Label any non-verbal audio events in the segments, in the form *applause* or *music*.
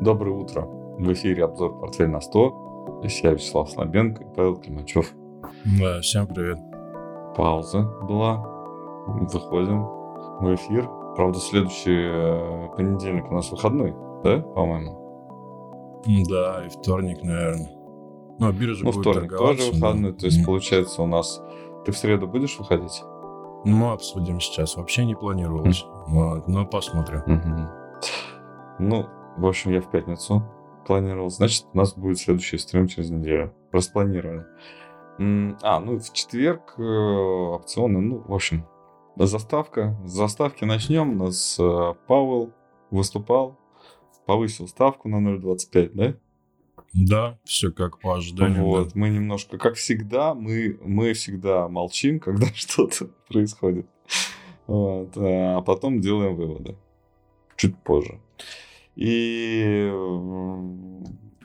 Доброе утро. В эфире обзор «Портфель на 100». Здесь я, Вячеслав Слабенко и Павел Климачев. Да, всем привет. Пауза была. Выходим в эфир. Правда, следующий э, понедельник у нас выходной, да, по-моему? Да, и вторник, наверное. Ну, биржа ну, будет вторник тоже выходной, да. то есть, получается, у нас... Ты в среду будешь выходить? Ну, обсудим сейчас. Вообще не планировалось. Mm. Вот, но посмотрим. Mm-hmm. Ну, в общем, я в пятницу планировал. Значит, у нас будет следующий стрим через неделю. Распланировали. А, ну, в четверг э, опционы. Ну, в общем, заставка. С заставки начнем. У нас э, Пауэлл выступал, повысил ставку на 0,25, да? Да, все как по ожиданию. Вот, да. мы немножко, как всегда, мы, мы всегда молчим, *laughs* когда что-то происходит. Вот, а потом делаем выводы. Чуть позже. И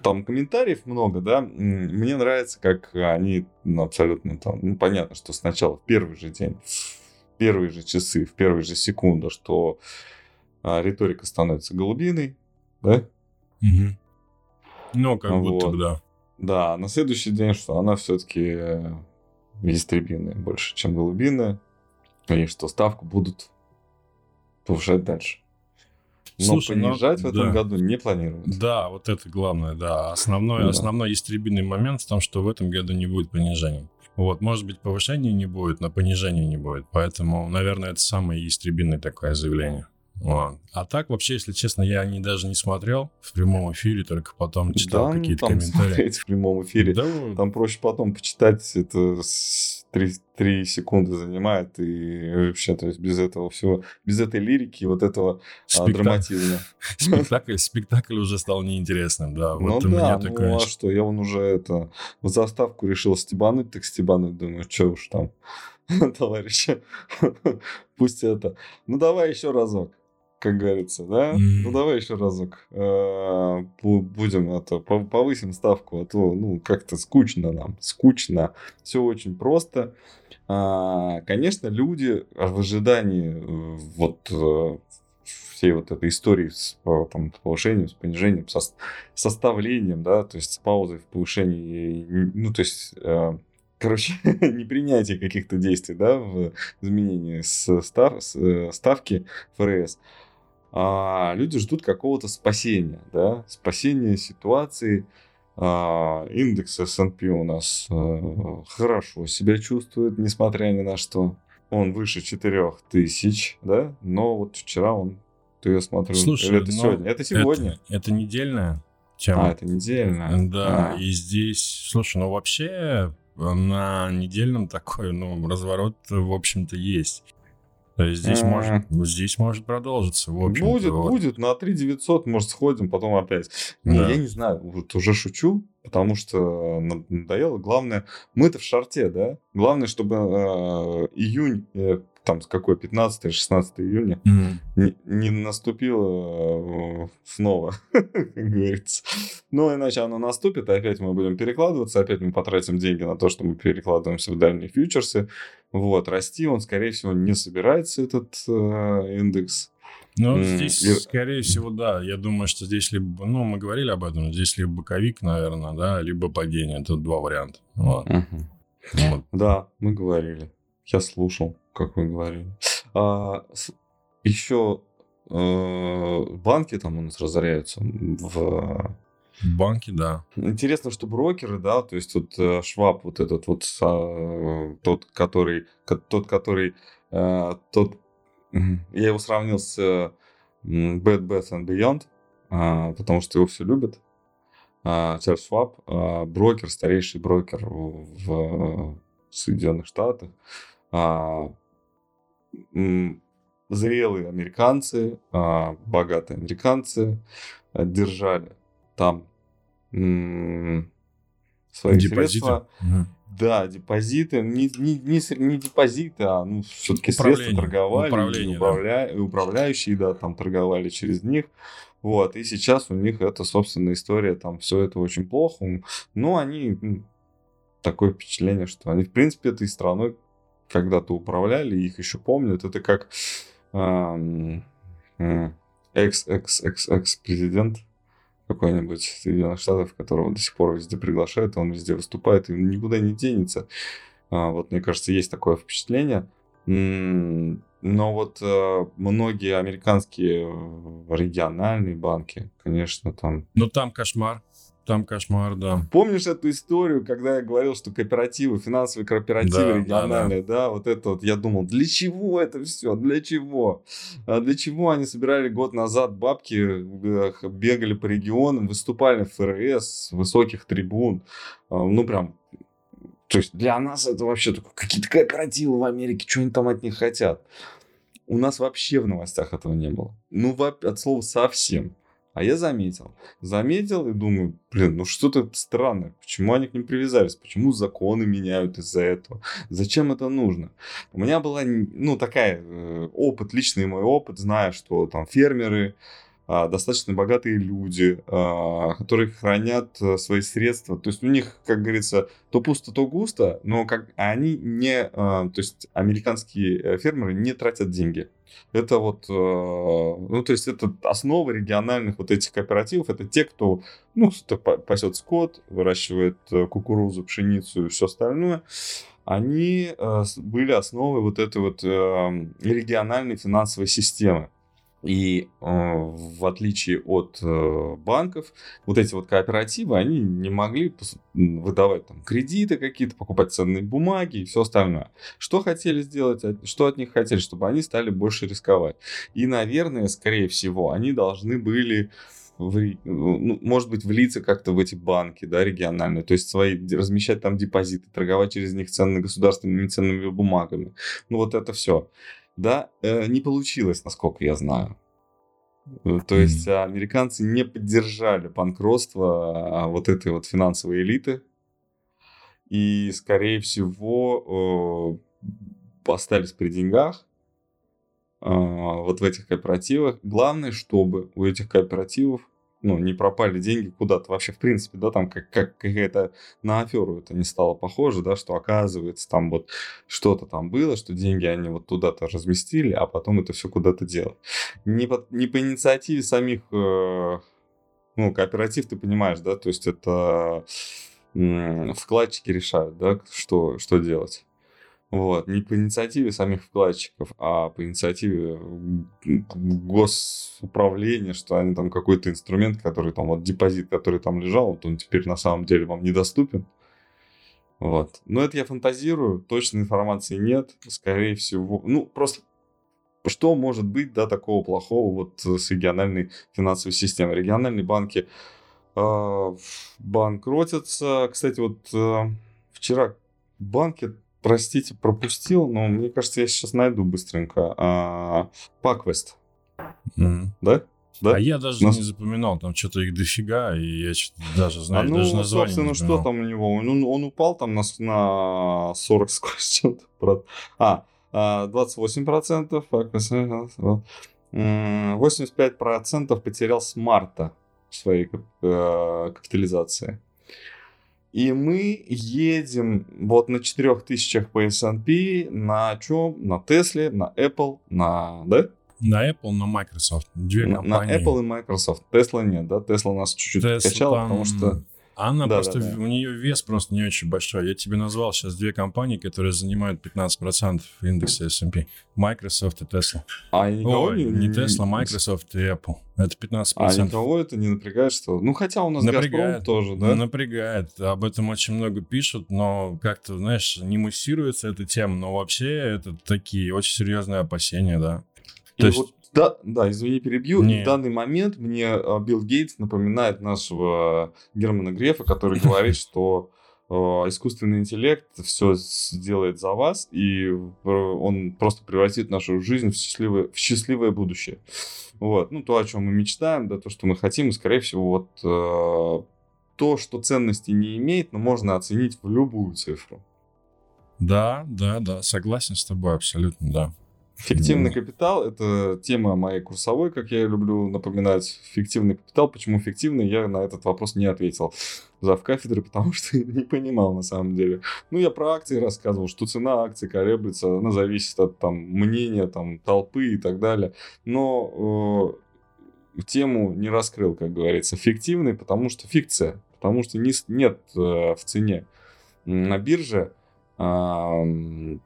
там комментариев много, да. Мне нравится, как они ну, абсолютно там, ну, понятно, что сначала в первый же день, в первые же часы, в первые же секунды, что а, риторика становится голубиной, да? Угу. Ну, как вот. будто бы, да. Да, на следующий день, что она все-таки э, ястребиная больше, чем голубиная, и что ставку будут повышать дальше. Но Слушай, ну, понижать но, в этом да. году не планируют. Да, вот это главное, да. Основной, да. основной истребительный момент в том, что в этом году не будет понижения. Вот, может быть, повышения не будет, но понижения не будет. Поэтому, наверное, это самое истребительное такое заявление. Вот. А так, вообще, если честно, я не, даже не смотрел в прямом эфире, только потом читал да, какие-то комментарии. в прямом эфире. Да, там проще потом почитать это 3, 3 секунды занимает, и вообще, то есть без этого всего, без этой лирики, вот этого Спектак... а, драматизма. *laughs* Спектакль, спектакль уже стал неинтересным, да. Вот ну да, ну такое... а что, я вон уже это, в заставку решил стебануть, так стебануть, думаю, что уж там, *laughs* товарищи, *laughs* пусть это. Ну давай еще разок как говорится, да? Mm. Ну давай еще разок э, будем это повысим ставку, а то ну как-то скучно нам, скучно. Все очень просто. А, конечно, люди в ожидании э, вот э, всей вот этой истории с там, повышением, с понижением, со составлением, да, то есть с паузой в повышении, ну то есть короче, *laughs* не принятие каких-то действий, да, в изменении с став, с ставки ФРС а, люди ждут какого-то спасения, да, спасения ситуации. А, индекс S&P у нас а, хорошо себя чувствует, несмотря ни на что. Он выше 4000, да, но вот вчера он, ты я смотрю, Слушай, это сегодня? Это сегодня. Это, это недельная тема. А, это недельная. Да, а. и здесь, слушай, ну вообще на недельном такой, ну, разворот, в общем-то, есть. То есть здесь, может, здесь может продолжиться. В общем будет, вот. будет. На 3 900, может, сходим, потом опять. Да. Не, я не знаю, вот уже шучу, потому что надоело. Главное, мы-то в шарте, да? Главное, чтобы э, июнь э, там с какой 15-16 июня mm-hmm. не, не наступило э, снова, *laughs* как говорится. Но иначе оно наступит, и опять мы будем перекладываться, опять мы потратим деньги на то, что мы перекладываемся в дальние фьючерсы. Вот, расти он, скорее всего, не собирается, этот э, индекс. Ну, mm. здесь, и... скорее всего, да. Я думаю, что здесь либо, ну, мы говорили об этом, здесь либо боковик, наверное, да, либо падение. Тут два варианта. Вот. Uh-huh. Вот. Да, мы говорили. Я слушал как вы говорили. А, еще э, банки там у нас разоряются в Банки, да. Интересно, что брокеры, да, то есть вот э, Шваб, вот этот вот тот, который, тот, который, э, тот, *clears throat* я его сравнил с Bad, Bath and Beyond, а, потому что его все любят. А, Чарльз Шваб, а, брокер, старейший брокер в Соединенных Штатах зрелые американцы, а, богатые американцы держали там свои депозиты. средства. Угу. Да, депозиты, не, не, не, не депозиты, а ну, все-таки средства торговали, управля... да. управляющие, да, там торговали через них. Вот, и сейчас у них это, собственно, история, там все это очень плохо. Но они, такое впечатление, что они, в принципе, этой страной когда-то управляли, их еще помнят. Это как экс-экс-экс-экс президент какой-нибудь Соединенных Штатов, которого до сих пор везде приглашают, он везде выступает и никуда не денется. А, вот, мне кажется, есть такое впечатление. Но вот э, многие американские э, региональные банки, конечно, там... Ну, там кошмар. Там кошмар, да. Помнишь эту историю, когда я говорил, что кооперативы, финансовые кооперативы да, региональные, да, да. да, вот это вот, я думал, для чего это все, для чего? А для чего они собирали год назад бабки, э, бегали по регионам, выступали в ФРС, с высоких трибун, а, ну прям то есть для нас это вообще какие-то кооперативы в Америке, что они там от них хотят. У нас вообще в новостях этого не было. Ну, от слова совсем. А я заметил. Заметил и думаю, блин, ну что-то странное. Почему они к ним привязались? Почему законы меняют из-за этого? Зачем это нужно? У меня была, ну, такая э, опыт, личный мой опыт, зная, что там фермеры, достаточно богатые люди, а, которые хранят э, свои средства. То есть у них, как говорится, то пусто, то густо, но как они не, а, то есть американские э, фермеры не тратят деньги. Это вот, э, ну, то есть это основа региональных вот этих кооперативов. Это те, кто, ну, пасет скот, выращивает кукурузу, пшеницу и все остальное. Они были основой вот этой вот региональной финансовой системы. И э, в отличие от э, банков, вот эти вот кооперативы, они не могли выдавать там кредиты какие-то, покупать ценные бумаги и все остальное. Что хотели сделать, что от них хотели, чтобы они стали больше рисковать. И, наверное, скорее всего, они должны были в, ну, может быть, влиться как-то в эти банки, да, региональные, то есть свои, размещать там депозиты, торговать через них ценными государственными ценными бумагами. Ну, вот это все да, э, не получилось, насколько я знаю. Э, то есть mm-hmm. американцы не поддержали банкротство а, вот этой вот финансовой элиты. И, скорее всего, э, остались при деньгах э, вот в этих кооперативах. Главное, чтобы у этих кооперативов ну, не пропали деньги куда-то вообще, в принципе, да, там как, как какая-то на аферу это не стало похоже, да, что оказывается там вот что-то там было, что деньги они вот туда-то разместили, а потом это все куда-то делают. Не по, не по инициативе самих, э, ну, кооператив, ты понимаешь, да, то есть это э, вкладчики решают, да, что, что делать. Вот. Не по инициативе самих вкладчиков, а по инициативе госуправления, что они там какой-то инструмент, который там, вот депозит, который там лежал, вот он теперь на самом деле вам недоступен. Вот. Но это я фантазирую, точной информации нет. Скорее всего, ну, просто что может быть, да, такого плохого вот с региональной финансовой системой? Региональные банки э, банкротятся. Кстати, вот э, вчера банки простите, пропустил, но мне кажется, я сейчас найду быстренько. А, Паквест. Mm. Да? Да? А я даже Нас... не запоминал, там что-то их дофига, и я даже знаю, а ну, даже название собственно, что там у него? Он, он упал там на, на 40 с чем-то. А, 28%, 85% потерял с марта своей э, капитализации. И мы едем вот на 4000 по S&P, на чем? На Tesla, на Apple, на... Да? На Apple, на Microsoft. Две на, компании. На Apple и Microsoft. Tesla нет, да? Tesla нас чуть-чуть Tesla качала, там... потому что... Она да, просто, да, да. у нее вес просто не очень большой. Я тебе назвал сейчас две компании, которые занимают 15% индекса S&P. Microsoft и Tesla. А никого Ой, не, не Tesla, Microsoft и Apple. Это 15%. А никого это не напрягает, что... Ну, хотя у нас напрягает, Газпром тоже, да? Напрягает. Об этом очень много пишут, но как-то, знаешь, не муссируется эта тема. Но вообще это такие очень серьезные опасения, да. И То есть... да, да, извини, перебью. Не. В данный момент мне а, Билл Гейтс напоминает нашего Германа Грефа, который говорит, что а, искусственный интеллект все сделает за вас, и он просто превратит нашу жизнь в счастливое, в счастливое будущее. Вот. Ну, то, о чем мы мечтаем, да, то, что мы хотим, и, скорее всего, вот э, то, что ценности не имеет, но можно оценить в любую цифру. Да, да, да, согласен с тобой абсолютно, да. Фиктивный капитал – это тема моей курсовой, как я люблю напоминать. Фиктивный капитал. Почему фиктивный, я на этот вопрос не ответил зав кафедры, *laughs* потому что не понимал на самом деле. Ну, я про акции рассказывал, что цена акций колеблется, она зависит от там мнения там толпы и так далее. Но тему не раскрыл, как говорится. Фиктивный, потому что фикция, потому что не, нет э, в цене. На бирже э,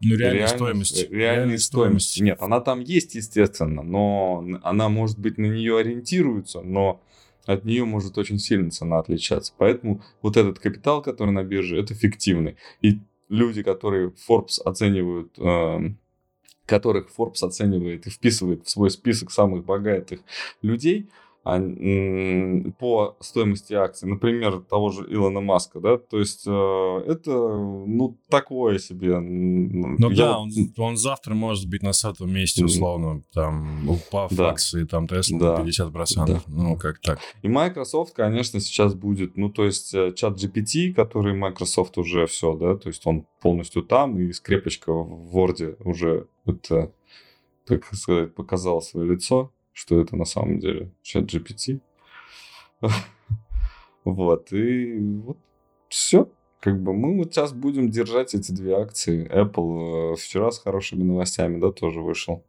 ну, реальная стоимость. Реальная стоимость. Нет, она там есть, естественно, но она, может быть, на нее ориентируется, но от нее может очень сильно цена отличаться. Поэтому вот этот капитал, который на бирже, это фиктивный. И люди, которые Forbes оценивают, э, которых Forbes оценивает и вписывает в свой список самых богатых людей – по стоимости акций, например, того же Илона Маска, да, то есть э, это, ну, такое себе. Ну Я да, он, он завтра может быть на сотом месте, условно, там, упав да. акции, там, Tesla да. 50%, да. ну, как так. И Microsoft, конечно, сейчас будет, ну, то есть э, чат GPT, который Microsoft уже все, да, то есть он полностью там, и скрепочка в Word уже это, так сказать, показал свое лицо, что это на самом деле чат GPT. *laughs* Вот, и вот все. Как бы мы вот сейчас будем держать эти две акции. Apple э, вчера с хорошими новостями, да, тоже вышел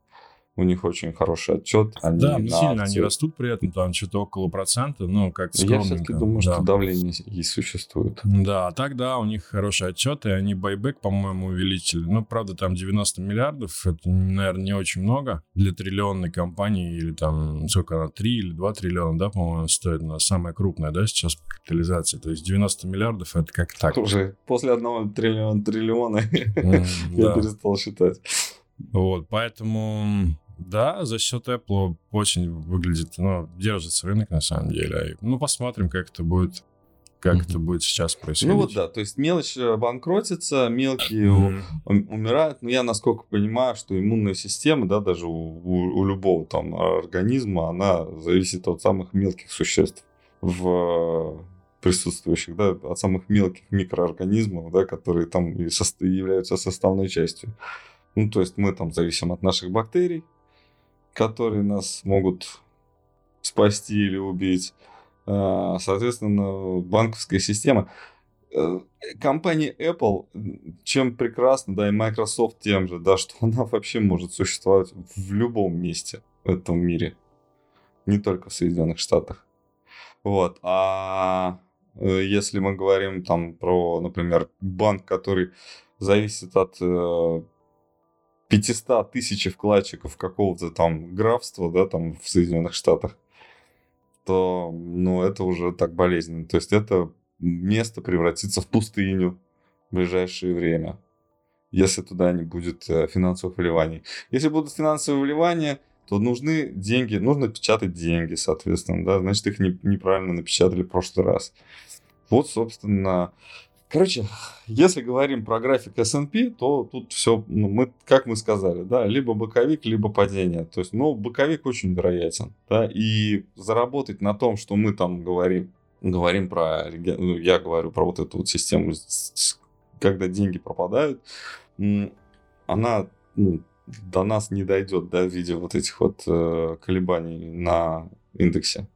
у них очень хороший отчет. Они да, не сильно акции... они растут при этом, там что-то около процента, ну, как Я все-таки думаю, да. что давление и существует. Да, так да, у них хороший отчет, и они байбек, по-моему, увеличили. Ну, правда, там 90 миллиардов, это, наверное, не очень много для триллионной компании, или там, сколько она, 3 или 2 триллиона, да, по-моему, стоит, она самая крупная, да, сейчас по капитализации. То есть 90 миллиардов, это как так. Уже после одного триллиона, триллиона *laughs* я перестал считать. Вот, поэтому да, за счет Apple очень выглядит, ну, держится рынок на самом деле. Ну, посмотрим, как это будет как mm-hmm. это будет сейчас происходить. Ну вот да, то есть мелочь э, банкротится, мелкие mm-hmm. умирают. Но я насколько понимаю, что иммунная система, да, даже у, у, у любого там организма, она зависит от самых мелких существ в присутствующих, да, от самых мелких микроорганизмов, да, которые там и со, являются составной частью. Ну, то есть мы там зависим от наших бактерий, которые нас могут спасти или убить. А, соответственно, банковская система. Э, компания Apple чем прекрасна, да, и Microsoft тем же, да, *laughs* что она вообще может существовать в любом месте в этом мире. Не только в Соединенных Штатах. Вот. А э, если мы говорим там про, например, банк, который зависит от э, 500 тысяч вкладчиков какого-то там графства, да, там в Соединенных Штатах, то, ну, это уже так болезненно. То есть это место превратится в пустыню в ближайшее время, если туда не будет э, финансовых вливаний. Если будут финансовые вливания, то нужны деньги, нужно печатать деньги, соответственно, да, значит, их не, неправильно напечатали в прошлый раз. Вот, собственно, Короче, если говорим про график S&P, то тут все, ну, мы, как мы сказали, да, либо боковик, либо падение. То есть, ну, боковик очень вероятен, да, и заработать на том, что мы там говорим, говорим про, ну, я говорю про вот эту вот систему, когда деньги пропадают, она, ну, до нас не дойдет, да, в виде вот этих вот э, колебаний на индексе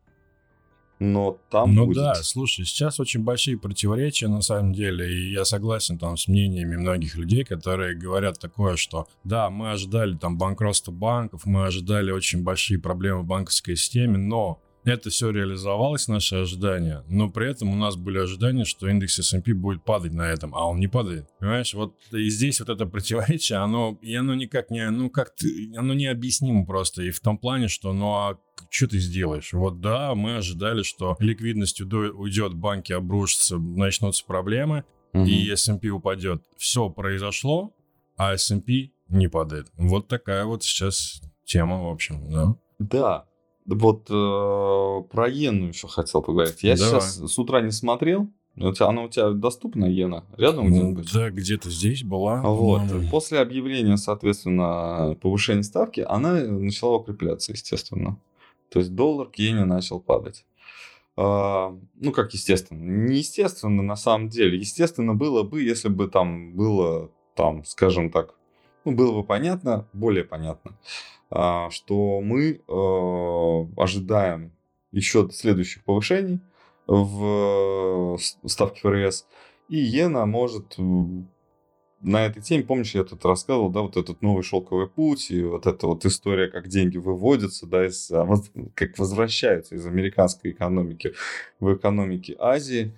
но там Ну будет... да, слушай, сейчас очень большие противоречия на самом деле, и я согласен там с мнениями многих людей, которые говорят такое, что да, мы ожидали там банкротства банков, мы ожидали очень большие проблемы в банковской системе, но это все реализовалось, наши ожидания, но при этом у нас были ожидания, что индекс S&P будет падать на этом, а он не падает. Понимаешь, вот и здесь вот это противоречие, оно, и оно никак не, ну как оно необъяснимо просто, и в том плане, что, ну а что ты сделаешь? Вот да, мы ожидали, что ликвидность уйдет, банки обрушатся, начнутся проблемы, угу. и S&P упадет. Все произошло, а S&P не падает. Вот такая вот сейчас тема, в общем, да. Да, вот э, про Йену еще хотел поговорить. Я Давай. сейчас с утра не смотрел. Она у тебя доступна, Йена? Рядом ну, где-нибудь? Да, где-то здесь была. Вот. Но... После объявления, соответственно, повышения ставки, она начала укрепляться, естественно. То есть доллар к иене начал падать. А, ну, как естественно. Не естественно на самом деле. Естественно было бы, если бы там было, там, скажем так, ну, было бы понятно, более понятно, что мы э, ожидаем еще следующих повышений в ставке ФРС, и иена может на этой теме, помнишь, я тут рассказывал, да, вот этот новый шелковый путь и вот эта вот история, как деньги выводятся, да, из, а, как возвращаются из американской экономики в экономике Азии.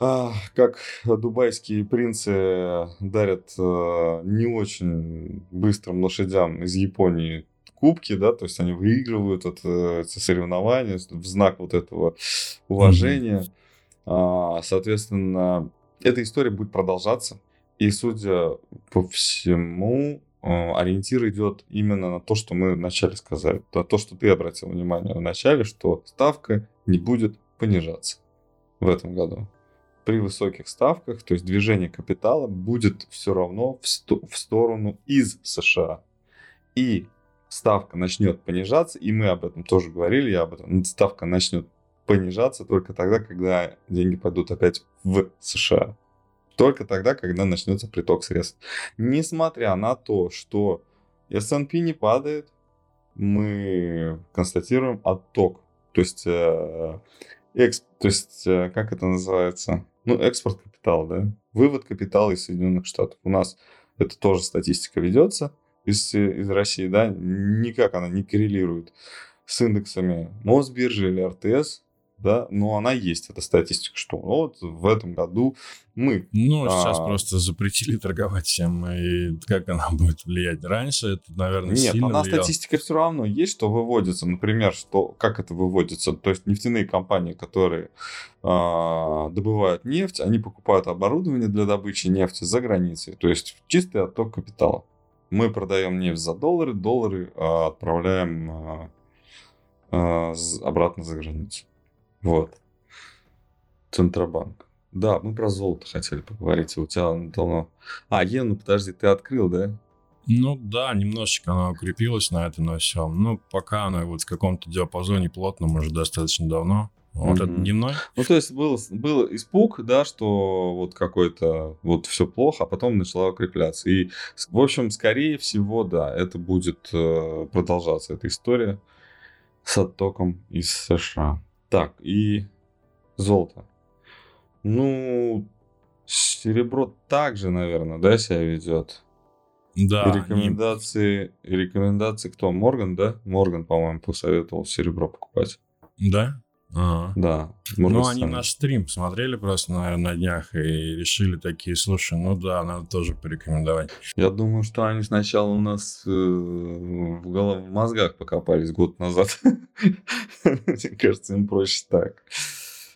А, как дубайские принцы дарят а, не очень быстрым лошадям из Японии кубки, да, то есть они выигрывают это, эти соревнования в знак вот этого уважения. Mm-hmm. Соответственно, эта история будет продолжаться. И, судя по всему, ориентир идет именно на то, что мы вначале сказали. То, то, что ты обратил внимание в начале, что ставка не будет понижаться в этом году. При высоких ставках, то есть движение капитала будет все равно в, сто, в сторону из США. И ставка начнет понижаться, и мы об этом тоже говорили, я об этом, ставка начнет понижаться только тогда, когда деньги пойдут опять в США. Только тогда, когда начнется приток средств. Несмотря на то, что S&P не падает, мы констатируем отток. То есть, э, эксп, то есть э, как это называется? Ну, экспорт капитала, да? Вывод капитала из Соединенных Штатов. У нас это тоже статистика ведется из, из России, да? Никак она не коррелирует с индексами Мосбиржи или РТС да, но она есть, эта статистика, что вот в этом году мы... Ну, сейчас а... просто запретили торговать всем, и как она *laughs* будет влиять? Раньше это, наверное, Нет, сильно она влияло. статистика все равно есть, что выводится, например, что, как это выводится, то есть нефтяные компании, которые а, добывают нефть, они покупают оборудование для добычи нефти за границей, то есть чистый отток капитала. Мы продаем нефть за доллары, доллары а, отправляем а, а, обратно за границу. Вот. Центробанк. Да, мы про золото хотели поговорить. У тебя давно... А, иену, подожди, ты открыл, да? Ну да, немножечко она укрепилась на этом на всем. Ну, пока она вот в каком-то диапазоне плотном уже достаточно давно. Вот mm-hmm. это дневной. Ну, то есть был, был испуг, да, что вот какой-то вот все плохо, а потом начала укрепляться. И, в общем, скорее всего, да, это будет э, продолжаться, эта история с оттоком из США. Так, и золото. Ну, серебро также, наверное, да, себя ведет. Да. И рекомендации, не... рекомендации кто? Морган, да? Морган, по-моему, посоветовал серебро покупать. Да? Ага. Да. Ну, они наш стрим посмотрели просто, наверное, на днях и решили такие, слушай, ну да, надо тоже порекомендовать. Я думаю, что они сначала у нас э, в, голов... в мозгах покопались год назад. *laughs* Мне кажется, им проще так.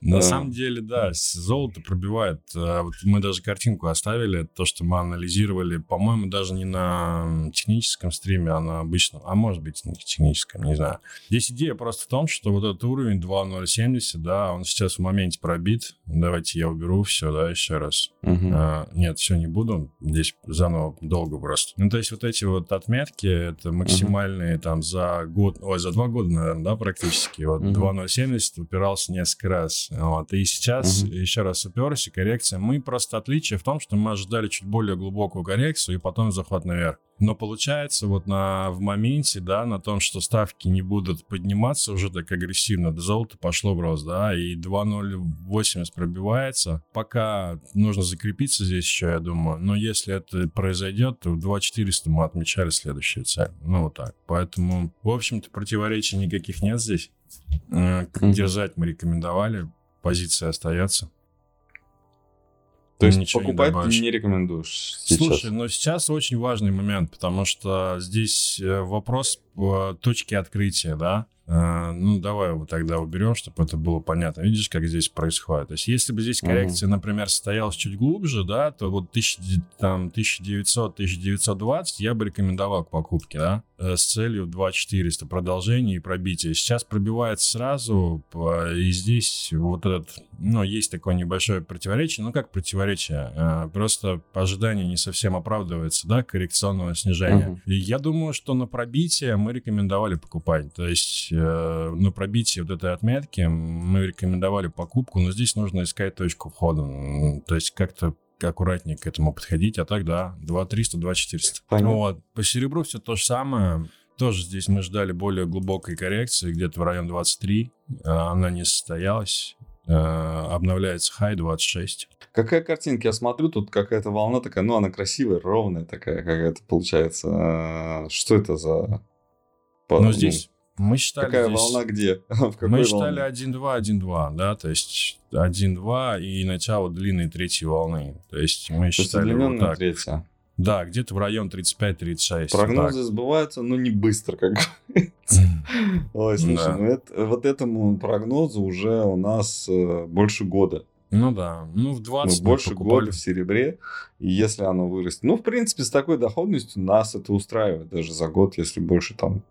На самом деле, да, золото пробивает. А, вот мы даже картинку оставили, то, что мы анализировали, по-моему, даже не на техническом стриме, а на обычном, а может быть, на техническом, не знаю. Здесь идея просто в том, что вот этот уровень 2.070, да, он сейчас в моменте пробит. Давайте я уберу все, да, еще раз. Угу. А, нет, все не буду. Здесь заново долго просто. Ну, то есть вот эти вот отметки, это максимальные угу. там за год, ой, за два года, наверное, да, практически. Вот угу. 2.070 упирался несколько раз. Вот. И сейчас угу. еще раз уперся, коррекция. Мы просто отличие в том, что мы ожидали чуть более глубокую коррекцию и потом захват наверх. Но получается вот на, в моменте, да, на том, что ставки не будут подниматься уже так агрессивно, до золота пошло в рост, да, и 2.080 пробивается. Пока нужно закрепиться здесь еще, я думаю, но если это произойдет, то в 2.400 мы отмечали следующую цель. Ну, вот так. Поэтому, в общем-то, противоречий никаких нет здесь. Mm-hmm. Держать мы рекомендовали, позиция остается. То есть Ничего покупать не не рекомендуешь сейчас? Слушай, но сейчас очень важный момент, потому что здесь э, вопрос точки открытия, да. А, ну, давай его тогда уберем, чтобы это было понятно. Видишь, как здесь происходит? То есть, если бы здесь коррекция, uh-huh. например, состоялась чуть глубже, да, то вот 1900-1920 я бы рекомендовал к покупке, да, э, с целью 2400 продолжение и пробитие. Сейчас пробивается сразу, и здесь вот этот, ну, есть такое небольшое противоречие. Ну, как противоречие? А, просто ожидание не совсем оправдывается, да, коррекционного снижения. Uh-huh. И я думаю, что на пробитие мы рекомендовали покупать. То есть э, на пробитии вот этой отметки мы рекомендовали покупку, но здесь нужно искать точку входа. То есть как-то аккуратнее к этому подходить, а так да, 2300, 2400. Понятно. Вот. По серебру все то же самое. Тоже здесь мы ждали более глубокой коррекции, где-то в район 23. А она не состоялась. э, обновляется хай 26. Какая картинка? Я смотрю, тут какая-то волна такая, ну, она красивая, ровная такая какая-то получается. Что это за... Ну, здесь мы считали Какая здесь... волна где? *laughs* Мы считали 1-2, 1-2, да, то есть 1-2 и начало длинной третьей волны. То есть мы считали вот так. третья. Да, где-то в район 35-36. Прогнозы сбываются, но не быстро, как Ой, слушай, ну это, вот этому прогнозу уже у нас э, больше года. Ну да, ну в 20 мы больше года в серебре, и если оно вырастет. Ну, в принципе, с такой доходностью нас это устраивает даже за год, если больше там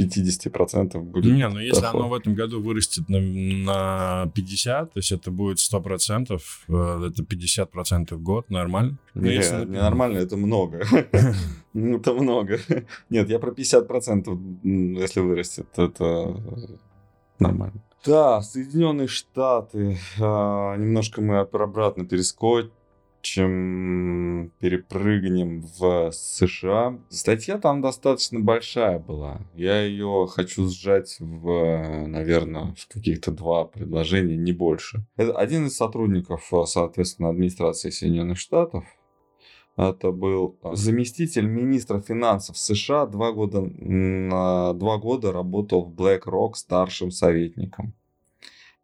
50% будет. Не, ну если доход. оно в этом году вырастет на, на 50, то есть это будет 100%, э, это 50% в год, нормально? Ну, не, если... не нормально, это много. *laughs* Это много. Нет, я про 50%, если вырастет, это нормально. Да, Соединенные Штаты. А, немножко мы обратно перескочим чем перепрыгнем в США. Статья там достаточно большая была. Я ее хочу сжать в, наверное, в каких-то два предложения, не больше. Это один из сотрудников, соответственно, администрации Соединенных Штатов, это был заместитель министра финансов США, два года, два года работал в BlackRock старшим советником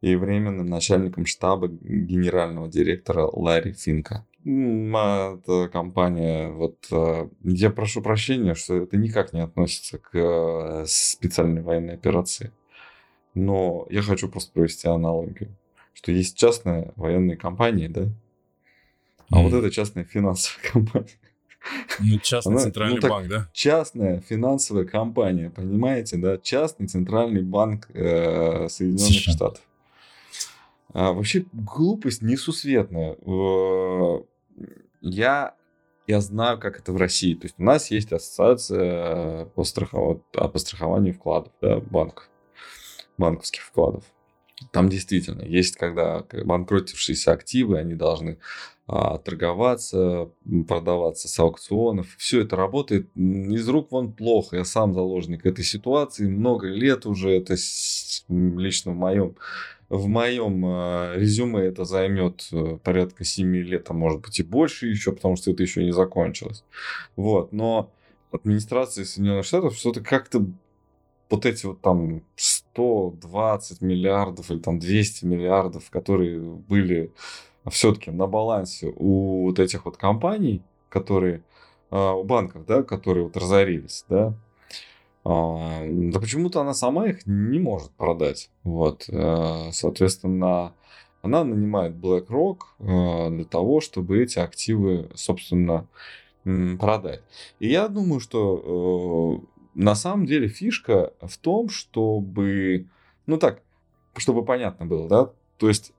и временным начальником штаба генерального директора Ларри Финка. Это компания, вот э, я прошу прощения, что это никак не относится к э, специальной военной операции. Но я хочу просто провести аналогию, что есть частная военная компания, да, а mm. вот это частная финансовая компания. Ну, частный Она, центральный ну, банк, да? Частная финансовая компания, понимаете, да? Частный центральный банк э, Соединенных США. Штатов. А, вообще глупость несусветная. Я, я знаю, как это в России. То есть у нас есть ассоциация по, страхов... по страхованию вкладов, да, банков, банковских вкладов. Там действительно есть, когда банкротившиеся активы, они должны а, торговаться, продаваться с аукционов. Все это работает из рук вон плохо. Я сам заложник этой ситуации. Много лет уже это лично в моем в моем э, резюме это займет э, порядка 7 лет, а может быть и больше еще, потому что это еще не закончилось. Вот, но администрация Соединенных Штатов что-то как-то вот эти вот там 120 миллиардов или там 200 миллиардов, которые были все-таки на балансе у вот этих вот компаний, которые, э, у банков, да, которые вот разорились, да, да почему-то она сама их не может продать. Вот, э, соответственно, она нанимает BlackRock э, для того, чтобы эти активы, собственно, продать. И я думаю, что э, на самом деле фишка в том, чтобы, ну так, чтобы понятно было, да, то есть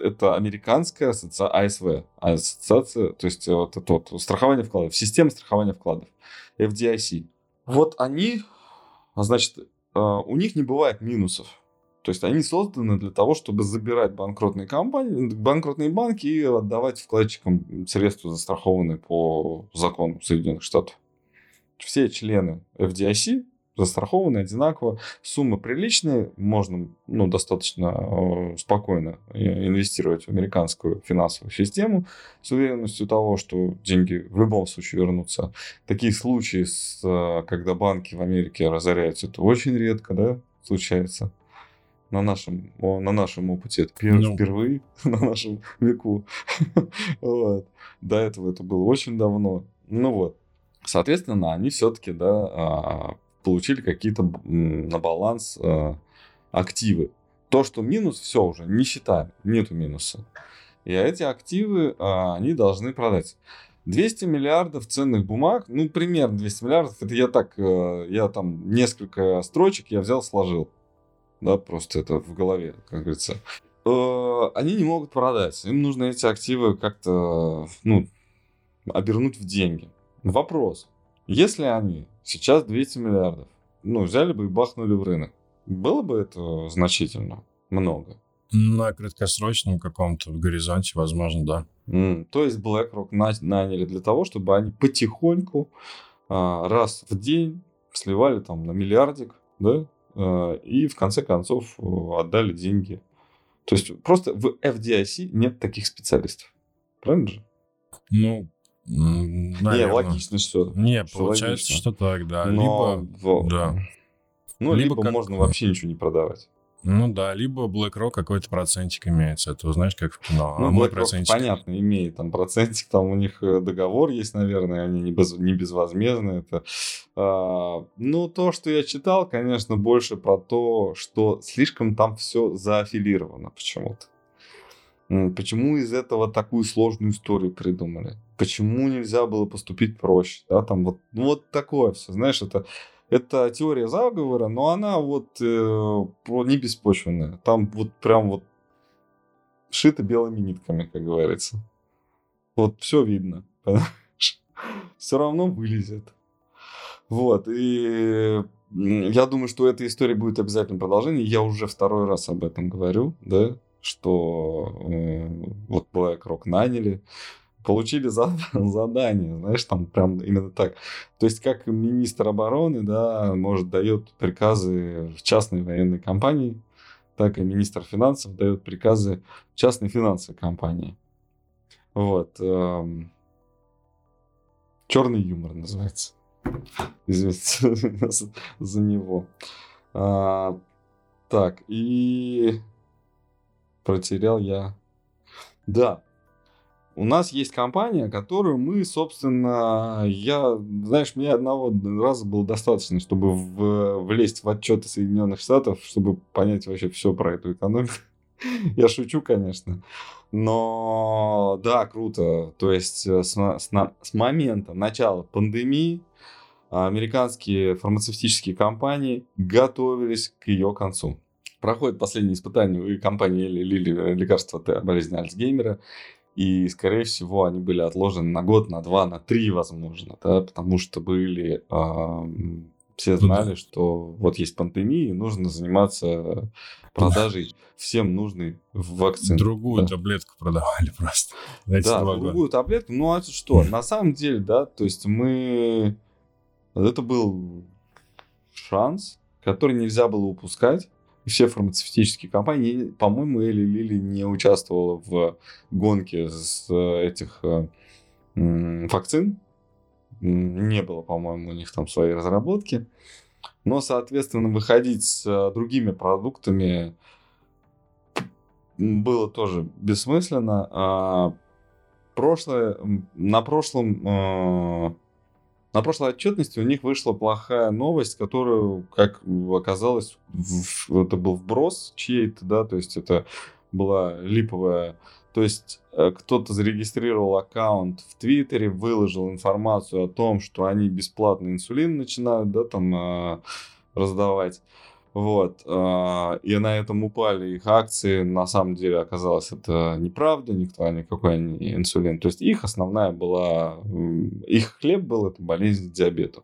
это американская ассоциация, АСВ, ассоциация, то есть вот это вот страхование вкладов, система страхования вкладов, FDIC. Вот они, значит, а, у них не бывает минусов. То есть они созданы для того, чтобы забирать банкротные компании, банкротные банки и отдавать вкладчикам средства, застрахованные по закону Соединенных Штатов. Все члены FDIC застрахованы одинаково. Суммы приличные, можно ну, достаточно э, спокойно инвестировать в американскую финансовую систему с уверенностью того, что деньги в любом случае вернутся. Такие случаи, с, э, когда банки в Америке разоряются, это очень редко да, случается. На нашем, на нашем опыте это впервые, ну. впервые *laughs* на нашем веку. *laughs* вот. До этого это было очень давно. Ну вот. Соответственно, они все-таки да, а, получили какие-то на баланс э, активы. То, что минус, все уже, не считаем, нету минуса. И эти активы, э, они должны продать. 200 миллиардов ценных бумаг, ну, примерно 200 миллиардов, это я так, э, я там несколько строчек я взял, сложил. Да, просто это в голове, как говорится. Э, они не могут продать. Им нужно эти активы как-то, ну, обернуть в деньги. Вопрос. Если они сейчас 200 миллиардов, ну, взяли бы и бахнули в рынок, было бы это значительно много. На краткосрочном каком-то горизонте, возможно, да. Mm, то есть BlackRock наняли для того, чтобы они потихоньку а, раз в день сливали там на миллиардик, да, а, и в конце концов отдали деньги То есть просто в FDIC нет таких специалистов. Правильно же? Ну, наверное. Не, логично все. Не, получается, логично. что так, да. Но, либо, да. Ну, либо, либо как... можно вообще ничего не продавать. Ну да, либо BlackRock какой-то процентик имеется. Это знаешь, как в кино. Ну, а мой процентик... понятно, имеет там процентик, там у них э, договор есть, наверное, они не, без, не безвозмездные. Это, а, ну, то, что я читал, конечно, больше про то, что слишком там все заафилировано почему-то. Почему из этого такую сложную историю придумали? Почему нельзя было поступить проще? Да, там вот, ну, вот такое все, знаешь, это это теория заговора, но она вот э, не беспочвенная. Там вот прям вот шито белыми нитками, как говорится. Вот все видно. *laughs* Все равно вылезет. Вот. И я думаю, что у этой истории будет обязательно продолжение. Я уже второй раз об этом говорю, да, что э, вот BlackRock наняли получили *laughs* задание, знаешь, там прям именно так. То есть как министр обороны, да, может, дает приказы в частной военной компании, так и министр финансов дает приказы в частной финансовой компании. Вот. Эм, черный юмор называется. Извините *laughs* за него. А, так, и протерял я. Да, у нас есть компания, которую мы, собственно, я, знаешь, мне одного раза было достаточно, чтобы в, влезть в отчеты Соединенных Штатов, чтобы понять вообще все про эту экономику. *laughs* Я шучу, конечно. Но да, круто. То есть э, с, с, с момента начала пандемии американские фармацевтические компании готовились к ее концу. Проходит последнее испытание у компании Лили лекарства от болезни Альцгеймера. И, скорее всего, они были отложены на год, на два, на три, возможно, да, потому что были... Э, все ну знали, что вот есть пандемия, и нужно заниматься *laughs* продажей всем нужной вакцины. Другую да. таблетку продавали *laughs* просто. Да, другую года. таблетку. Ну, а что? На самом деле, да, то есть мы... Это был шанс, который нельзя было упускать все фармацевтические компании, по-моему, Эли Лили не участвовала в гонке с э, этих э, вакцин. Не было, по-моему, у них там своей разработки. Но, соответственно, выходить с э, другими продуктами было тоже бессмысленно. А прошлое, на прошлом на прошлой отчетности у них вышла плохая новость, которую, как оказалось, это был вброс чьей-то, да, то есть это была липовая то есть э, кто-то зарегистрировал аккаунт в Твиттере, выложил информацию о том, что они бесплатный инсулин начинают, да, там э, раздавать. Вот. А, и на этом упали их акции. На самом деле оказалось это неправда, никто никакой не инсулин. То есть их основная была, их хлеб был это болезнь диабета.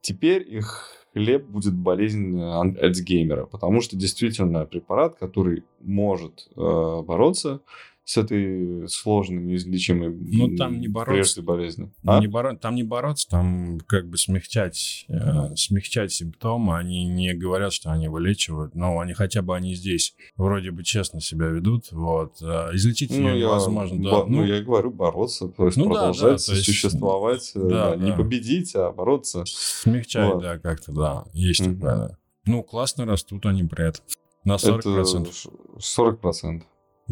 Теперь их хлеб будет болезнь Альцгеймера, потому что действительно препарат, который может э, бороться с этой сложной, неизлечимой ну, там не бороться, болезнью. А? Не боро... Там не бороться, там как бы смягчать, э, смягчать симптомы. Они не говорят, что они вылечивают, но они хотя бы они здесь вроде бы честно себя ведут. Вот. А излечить ну, невозможно. Я, да. Бо... Ну, ну, я и говорю, бороться, то есть ну, продолжать да, да, то есть... существовать, э, да, да, да. не победить, а бороться. Смягчать, вот. да, как-то, да, есть mm-hmm. такое, да. Ну, классно растут они при этом. На 40%. Это 40%.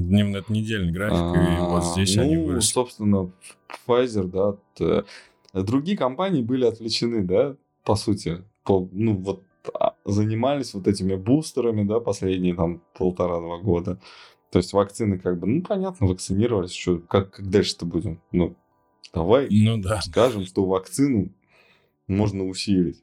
Дневный, это недельный график, а, и вот здесь ну, они выросли. собственно, Pfizer, да, от, другие компании были отвлечены, да, по сути, по, ну, вот а, занимались вот этими бустерами, да, последние там полтора-два года. То есть вакцины как бы, ну, понятно, вакцинировались, что, как, как дальше-то будем? Ну, давай ну, да. скажем, что вакцину можно усилить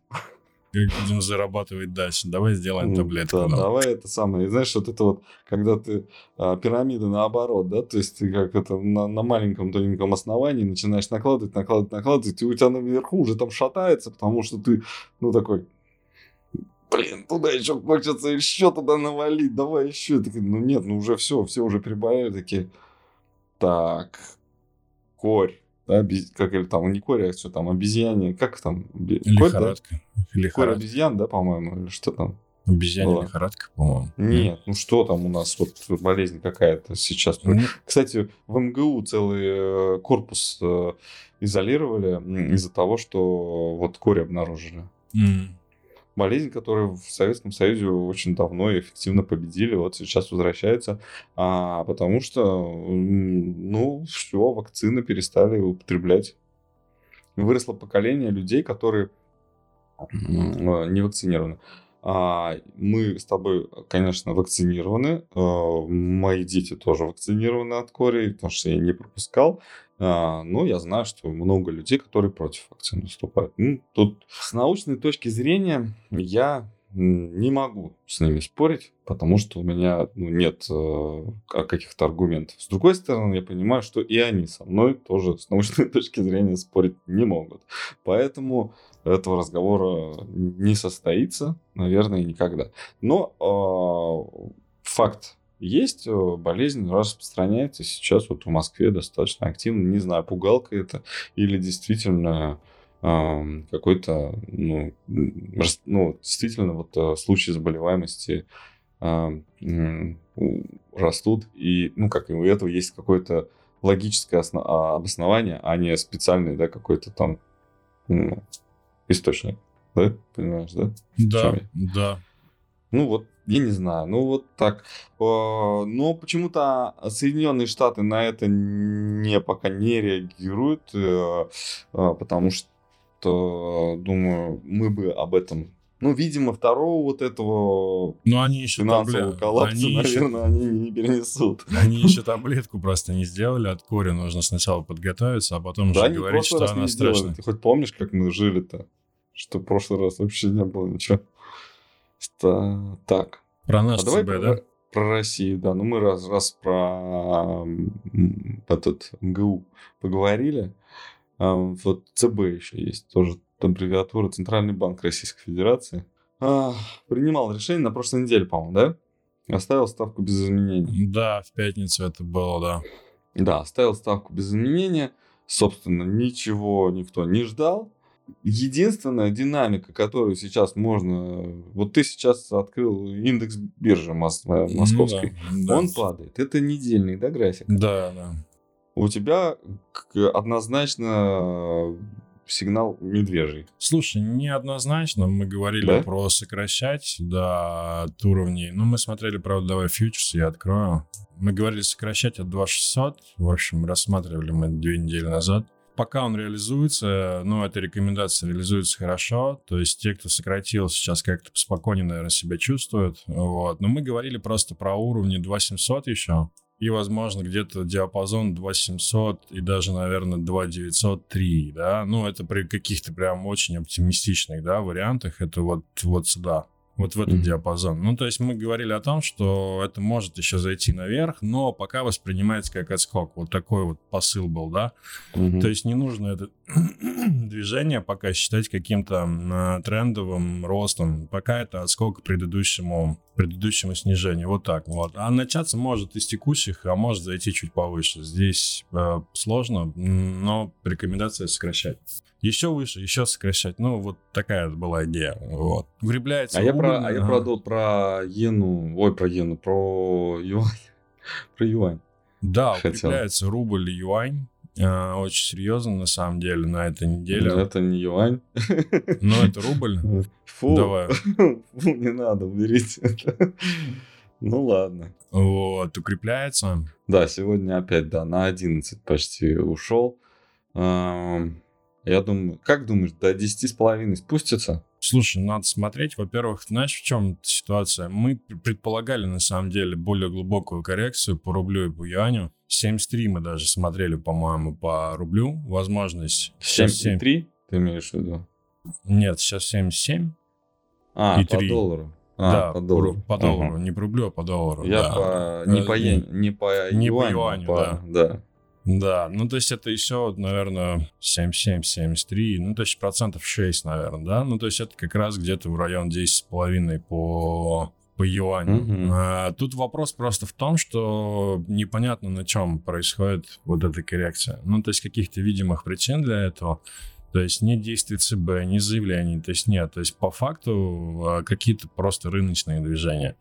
как будем зарабатывать дальше. Давай сделаем таблетку. Да, давай это самое. И знаешь, вот это вот, когда ты а, пирамида наоборот, да, то есть ты как это на, на маленьком тоненьком основании начинаешь накладывать, накладывать, накладывать, и у тебя наверху уже там шатается, потому что ты, ну, такой, блин, туда еще хочется еще туда навалить, давай еще. Такие, ну нет, ну уже все, все уже прибавили такие. Так, корь Оби... Как или там, не корь, а что там, обезьяне, как там? Лихорадка. Корь, да? Корь обезьян, да, по-моему, или что там? Обезьянья была. лихорадка, по-моему. Нет, ну что там у нас, вот болезнь какая-то сейчас. Ну, Кстати, в МГУ целый э, корпус э, изолировали из-за того, что вот корь обнаружили. Mm. Болезнь, которую в Советском Союзе очень давно и эффективно победили, вот сейчас возвращается, а, потому что, ну, все, вакцины перестали употреблять. Выросло поколение людей, которые не вакцинированы. А, мы с тобой, конечно, вакцинированы. А, мои дети тоже вакцинированы от кори, потому что я не пропускал. А, но я знаю, что много людей, которые против вакцины выступают. Ну, тут с научной точки зрения я не могу с ними спорить, потому что у меня ну, нет э, каких-то аргументов. С другой стороны, я понимаю, что и они со мной тоже с научной *laughs* точки зрения спорить не могут. Поэтому этого разговора не состоится, наверное, никогда. Но э, факт есть, э, болезнь распространяется сейчас вот в Москве достаточно активно. Не знаю, пугалка это или действительно э, какой-то, ну, ну, действительно вот э, случаи заболеваемости э, растут, и, ну, как и у этого есть какое-то логическое основ... А, обоснование, а не специальный, да, какой-то там ну, источник. Да? Понимаешь, да? Да, да. Ну вот, я не знаю, ну вот так. Но почему-то Соединенные Штаты на это не пока не реагируют, э, а, потому что, думаю, мы бы об этом ну, видимо, второго вот этого Но они еще финансового таблет... коллапса, они наверное, еще... они не перенесут. Они *laughs* еще таблетку просто не сделали от кори. Нужно сначала подготовиться, а потом да, уже говорить, что она страшная. Ты хоть помнишь, как мы жили-то? Что в прошлый раз вообще не было ничего. Так. Про наш а давай ЦБ, про, да? Про Россию, да. Ну, мы раз, раз про этот МГУ поговорили. Вот ЦБ еще есть, тоже аббревиатура Центральный банк Российской Федерации. А, принимал решение на прошлой неделе, по-моему, да? Оставил ставку без изменений. Да, в пятницу это было, да. Да, оставил ставку без изменения. Собственно, ничего никто не ждал. Единственная динамика, которую сейчас можно... Вот ты сейчас открыл индекс биржи мос... Э, московской. Ну, да, Он да. падает. Это недельный, да, график? Да, да. У тебя однозначно сигнал медвежий. Слушай, неоднозначно. Мы говорили да? про сокращать до от уровней. Ну, мы смотрели, правда, давай фьючерс, я открою. Мы говорили сокращать от 2600. В общем, рассматривали мы две недели назад пока он реализуется, ну, эта рекомендация реализуется хорошо, то есть те, кто сократил, сейчас как-то спокойнее, наверное, себя чувствуют, вот. Но мы говорили просто про уровни 2700 еще, и, возможно, где-то диапазон 2700 и даже, наверное, 2903, да, ну, это при каких-то прям очень оптимистичных, да, вариантах, это вот, вот сюда, вот в этот mm-hmm. диапазон. Ну, то есть мы говорили о том, что это может еще зайти наверх, но пока воспринимается как отскок. Вот такой вот посыл был, да. Mm-hmm. То есть не нужно это *clears throat* движение пока считать каким-то э, трендовым ростом. Пока это отскок к предыдущему, предыдущему снижению. Вот так вот. А начаться может из текущих, а может зайти чуть повыше. Здесь э, сложно, но рекомендация сокращать еще выше, еще сокращать. Ну, вот такая была идея. Вот. Укрепляется. А я про, а я про, про иену, ой, про иену, про юань. *laughs* про юань. Да, Хотел. укрепляется рубль и юань. Э, очень серьезно, на самом деле, на этой неделе. Но это не юань. Но это рубль. *laughs* Фу, Давай. *laughs* Фу, не надо, уберите это. Ну ладно. Вот, укрепляется. Да, сегодня опять, да, на 11 почти ушел. Я думаю, как думаешь, до 10,5 спустится? Слушай, надо смотреть. Во-первых, знаешь, в чем ситуация? Мы предполагали, на самом деле, более глубокую коррекцию по рублю и по юаню. 7,3 мы даже смотрели, по-моему, по рублю. Возможность... 7,3 ты имеешь в виду? Нет, сейчас 77. А, и по 3. доллару. А, да, по доллару. По, по доллару, ага. не по рублю, а по доллару. Я да. по, не по, не, не по не юаню, по юаню, по, да. да. Да, ну то есть это еще, наверное, 7,7-73, ну то есть процентов 6, наверное, да? Ну то есть это как раз где-то в район 10,5 по по юаню. Mm-hmm. А, тут вопрос просто в том, что непонятно на чем происходит вот эта коррекция. Ну, то есть каких-то видимых причин для этого. То есть нет действий ЦБ, ни заявлений, то есть нет. То есть по факту а, какие-то просто рыночные движения.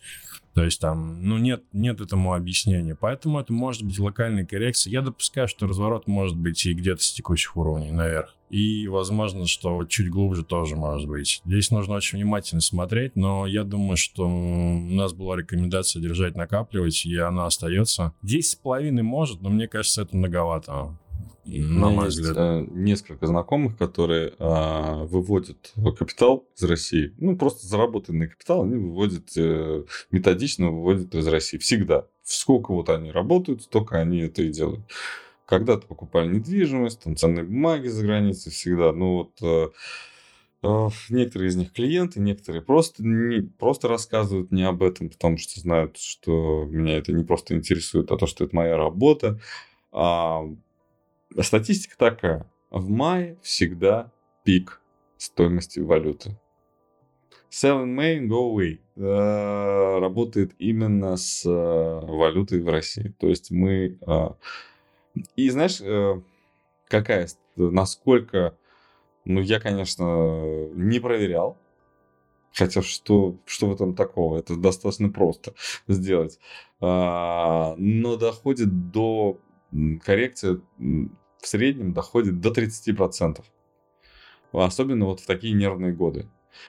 То есть там, ну, нет, нет этому объяснения. Поэтому это может быть локальная коррекция. Я допускаю, что разворот может быть и где-то с текущих уровней наверх. И, возможно, что чуть глубже тоже может быть. Здесь нужно очень внимательно смотреть, но я думаю, что у нас была рекомендация держать, накапливать, и она остается. 10,5 может, но мне кажется, это многовато. На мой есть взгляд. Э, несколько знакомых, которые а, выводят капитал из России. Ну, просто заработанный капитал они выводят, э, методично выводят из России. Всегда. Сколько вот они работают, столько они это и делают. Когда-то покупали недвижимость, там ценные бумаги за границей всегда. Ну вот э, э, некоторые из них клиенты, некоторые просто, не, просто рассказывают не об этом, потому что знают, что меня это не просто интересует, а то, что это моя работа. А Статистика такая. В мае всегда пик стоимости валюты. Sell in May, go away. Э, работает именно с э, валютой в России. То есть мы... Э, и знаешь, какая, насколько... Ну, я, конечно, не проверял. Хотя что, что в этом такого? Это достаточно просто сделать. А, но доходит до коррекции в среднем доходит до 30%. Особенно вот в такие нервные годы.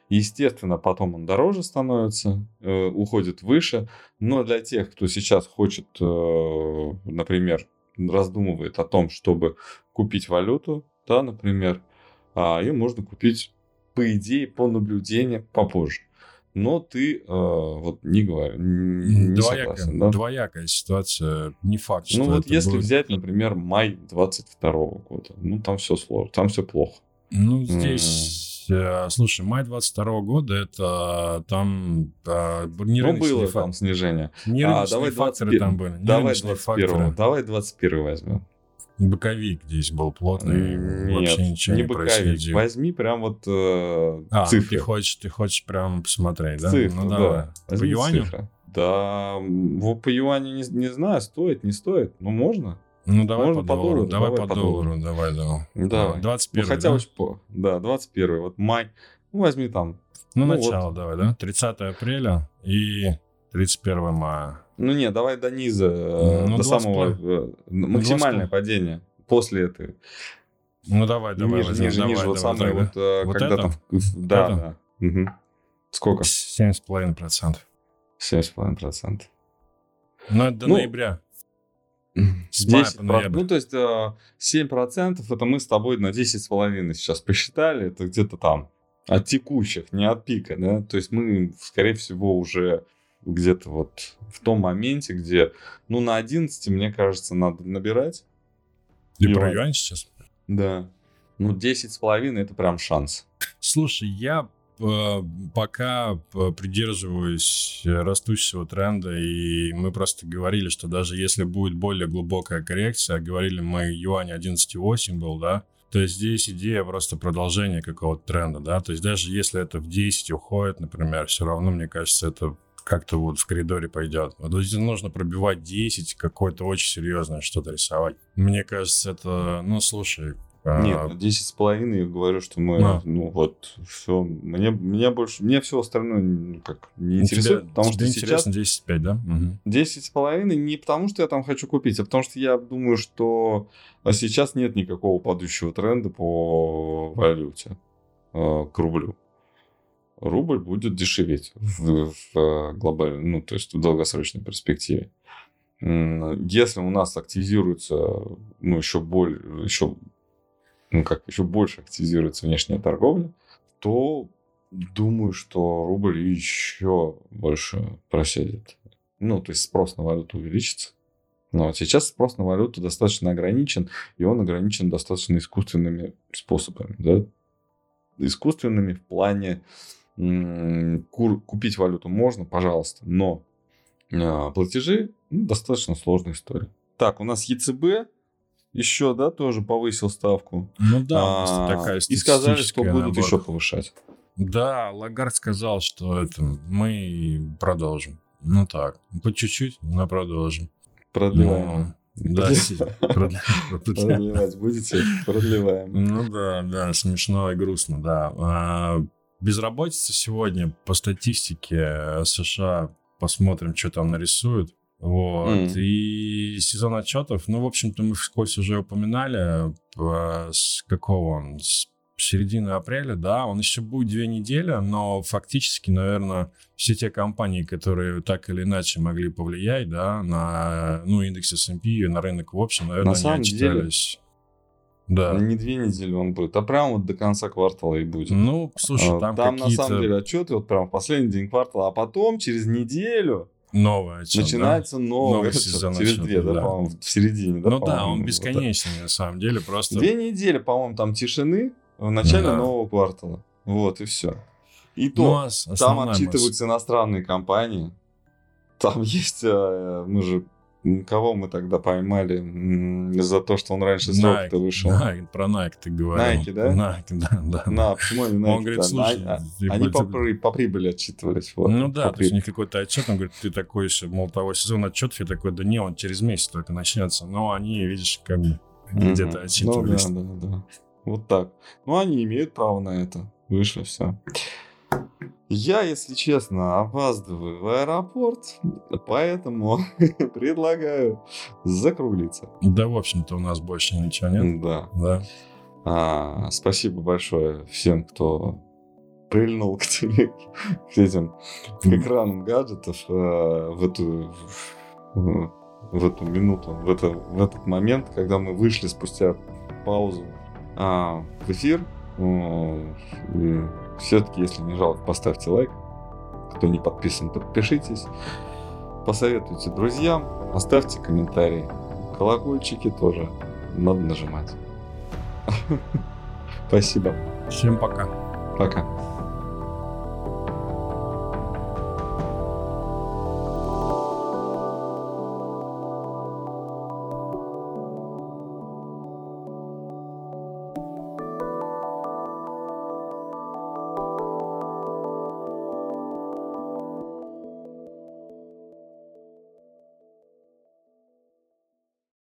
Естественно, потом он дороже становится, э, уходит выше. Но для тех, кто сейчас хочет, э, например, раздумывает о том, чтобы купить валюту, да, например, э, ее можно купить, по идее, по наблюдению попозже но ты э, вот не говорю, не двоякая, согласен, да? Двоякая ситуация, не факт, Ну вот если будет... взять, например, май 22 года, ну там все сложно, там все плохо. Ну здесь, mm. слушай, май 22 года это там а, не Ну было факторы. там снижение. Не а, давай факторы 20... там были. Давай 21, давай 21 возьмем. Боковик здесь был плотный, Нет, вообще ничего не, не боковик. происходило. Возьми прям вот э, а, цифры. Ты хочешь, ты хочешь прям посмотреть, да? Цифры, ну давай. Да. Возьми по юаню? Цифры. Да, по юаню не, не знаю, стоит, не стоит, но можно. Ну, давай можно по, по доллару. Давай, давай по, по доллару, давай, давай. Давай. 21 ну, хотя да? по... Да, 21 Вот май. Ну, возьми там. Ну, ну начало вот. давай, да? 30 апреля и 31 мая. Ну не, давай до низа, ну, до самого э, ну, максимальное 20... падение после этой. Ну давай, давай, ниже, ниже, давай, ниже, давай, вот самое вот, э, вот когда это? там, да, это? да. Угу. Сколько? 7,5%. 7,5%. Ну это до ну, ноября. *laughs* С 10, мая Ну, то есть 7% э, это мы с тобой на 10,5 сейчас посчитали. Это где-то там от текущих, не от пика, да? То есть мы, скорее всего, уже где-то вот в том моменте, где, ну, на 11, мне кажется, надо набирать. Ты про юань сейчас? Да. Ну, 10 с половиной это прям шанс. Слушай, я э, пока э, придерживаюсь растущего тренда, и мы просто говорили, что даже если будет более глубокая коррекция, говорили мы, юань 11,8 был, да, то есть здесь идея просто продолжения какого-то тренда, да, то есть даже если это в 10 уходит, например, все равно, мне кажется, это как-то вот в коридоре пойдет. Вот здесь нужно пробивать 10, какое-то очень серьезное что-то рисовать. Мне кажется, это, ну, слушай, а, нет, 10 с половиной, я говорю, что мы, а. ну вот, все, мне, мне больше, мне все остальное ну, как не интересует, тебя, потому тебе что сейчас... 10,5, да? Угу. 10 с половиной не потому, что я там хочу купить, а потому что я думаю, что сейчас нет никакого падающего тренда по валюте э, к рублю рубль будет дешеветь в, в глобальной, ну, то есть в долгосрочной перспективе. Если у нас активизируется, ну, еще более, еще, ну, как, еще больше активизируется внешняя торговля, то думаю, что рубль еще больше просядет. Ну, то есть спрос на валюту увеличится. Но сейчас спрос на валюту достаточно ограничен, и он ограничен достаточно искусственными способами. Да? Искусственными в плане купить валюту можно, пожалуйста, но а, платежи ну, достаточно сложная история. Так, у нас ЕЦБ еще, да, тоже повысил ставку. Ну да, а, такая И сказали, что будут еще повышать. Да, Лагард сказал, что это мы продолжим. Ну так, по чуть-чуть, но продолжим. Продлеваем. Да, *laughs* продлевать будете? Продлеваем. Ну да, да, смешно и грустно, да. Безработица сегодня по статистике США, посмотрим, что там нарисуют. Вот. Mm. И сезон отчетов, ну, в общем-то, мы вскользь уже упоминали, с какого он, с середины апреля, да, он еще будет две недели, но фактически, наверное, все те компании, которые так или иначе могли повлиять, да, на, ну, индекс S&P, на рынок в общем, наверное, на самом отчитались. Деле, да. Не две недели он будет, а прям вот до конца квартала и будет. Ну, слушай, там Там на самом деле отчеты вот прям в последний день квартала, а потом через неделю Новый отчет, Начинается да? новый, новый отчет, сезон через отчета, две, да, да. по-моему, в середине. Да, ну да, он бесконечный, вот на самом деле, просто... Две недели, по-моему, там тишины, в начале да. нового квартала. Вот, и все. И то, ну, а там отчитываются масса. иностранные компании. Там *laughs* есть, э, мы же Кого мы тогда поймали за то, что он раньше срока-то вышел? Nike, про Nike ты говорил. Nike, да? Nike, да, да. На, почему не Nike? Он говорит, слушай... А, они по, при, по прибыли отчитывались. Вот, ну да, то есть у них какой-то отчет, он говорит, ты такой еще, мол, того сезона отчетов, я такой, да не, он через месяц только начнется. Но они, видишь, как бы где-то отчитывались. Ну да, да, да. Вот так. Ну, они имеют право на это. Выше все. Я, если честно, опаздываю в аэропорт, поэтому *laughs* предлагаю закруглиться. Да, в общем-то, у нас больше ничего нет. Да. да. А, спасибо большое всем, кто прильнул *laughs* к тебе, к этим, к экранам гаджетов э, в эту в, в эту минуту, в, это, в этот момент, когда мы вышли спустя паузу а, в эфир. И все-таки, если не жалко, поставьте лайк. Кто не подписан, подпишитесь. Посоветуйте друзьям, оставьте комментарии. Колокольчики тоже надо нажимать. *laughs* Спасибо. Всем пока. Пока.